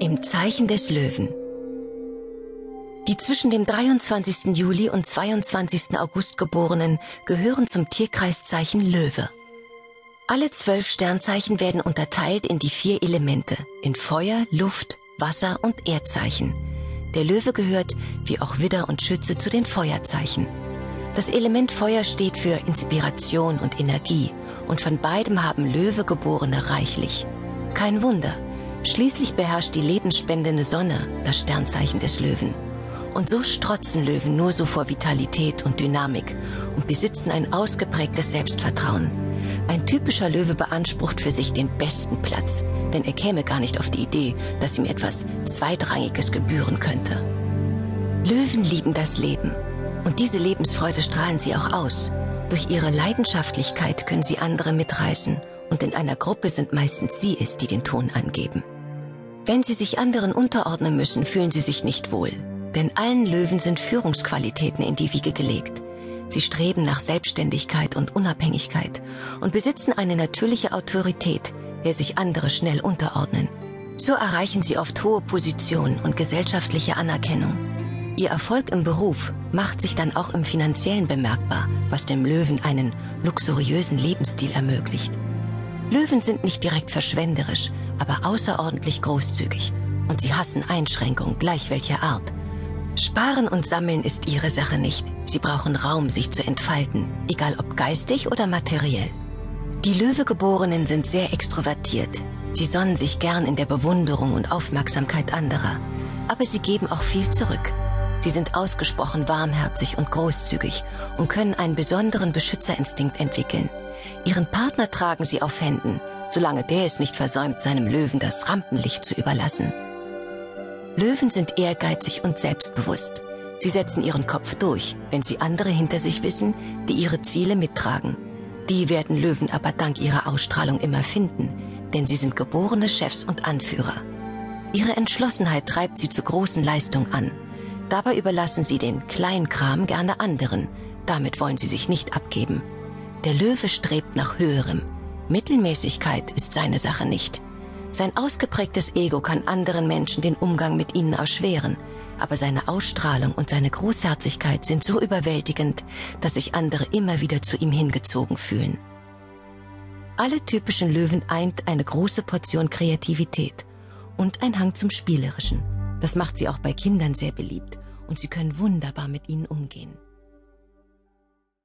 Im Zeichen des Löwen. Die zwischen dem 23. Juli und 22. August geborenen gehören zum Tierkreiszeichen Löwe. Alle zwölf Sternzeichen werden unterteilt in die vier Elemente, in Feuer, Luft, Wasser und Erdzeichen. Der Löwe gehört, wie auch Widder und Schütze, zu den Feuerzeichen. Das Element Feuer steht für Inspiration und Energie und von beidem haben Löwe geborene reichlich. Kein Wunder, schließlich beherrscht die lebensspendende Sonne das Sternzeichen des Löwen. Und so strotzen Löwen nur so vor Vitalität und Dynamik und besitzen ein ausgeprägtes Selbstvertrauen. Ein typischer Löwe beansprucht für sich den besten Platz, denn er käme gar nicht auf die Idee, dass ihm etwas Zweitrangiges gebühren könnte. Löwen lieben das Leben und diese Lebensfreude strahlen sie auch aus. Durch ihre Leidenschaftlichkeit können sie andere mitreißen und in einer Gruppe sind meistens sie es, die den Ton angeben. Wenn sie sich anderen unterordnen müssen, fühlen sie sich nicht wohl, denn allen Löwen sind Führungsqualitäten in die Wiege gelegt. Sie streben nach Selbstständigkeit und Unabhängigkeit und besitzen eine natürliche Autorität, der sich andere schnell unterordnen. So erreichen sie oft hohe Positionen und gesellschaftliche Anerkennung. Ihr Erfolg im Beruf macht sich dann auch im finanziellen bemerkbar, was dem Löwen einen luxuriösen Lebensstil ermöglicht. Löwen sind nicht direkt verschwenderisch, aber außerordentlich großzügig und sie hassen Einschränkungen, gleich welcher Art. Sparen und Sammeln ist ihre Sache nicht. Sie brauchen Raum, sich zu entfalten, egal ob geistig oder materiell. Die Löwegeborenen sind sehr extrovertiert. Sie sonnen sich gern in der Bewunderung und Aufmerksamkeit anderer, aber sie geben auch viel zurück. Sie sind ausgesprochen warmherzig und großzügig und können einen besonderen Beschützerinstinkt entwickeln. Ihren Partner tragen sie auf Händen, solange der es nicht versäumt, seinem Löwen das Rampenlicht zu überlassen. Löwen sind ehrgeizig und selbstbewusst. Sie setzen ihren Kopf durch, wenn sie andere hinter sich wissen, die ihre Ziele mittragen. Die werden Löwen aber dank ihrer Ausstrahlung immer finden, denn sie sind geborene Chefs und Anführer. Ihre Entschlossenheit treibt sie zu großen Leistungen an Dabei überlassen sie den Kleinkram gerne anderen. Damit wollen sie sich nicht abgeben. Der Löwe strebt nach Höherem. Mittelmäßigkeit ist seine Sache nicht. Sein ausgeprägtes Ego kann anderen Menschen den Umgang mit ihnen erschweren, aber seine Ausstrahlung und seine Großherzigkeit sind so überwältigend, dass sich andere immer wieder zu ihm hingezogen fühlen. Alle typischen Löwen eint eine große Portion Kreativität und ein Hang zum Spielerischen. Das macht sie auch bei Kindern sehr beliebt und sie können wunderbar mit ihnen umgehen.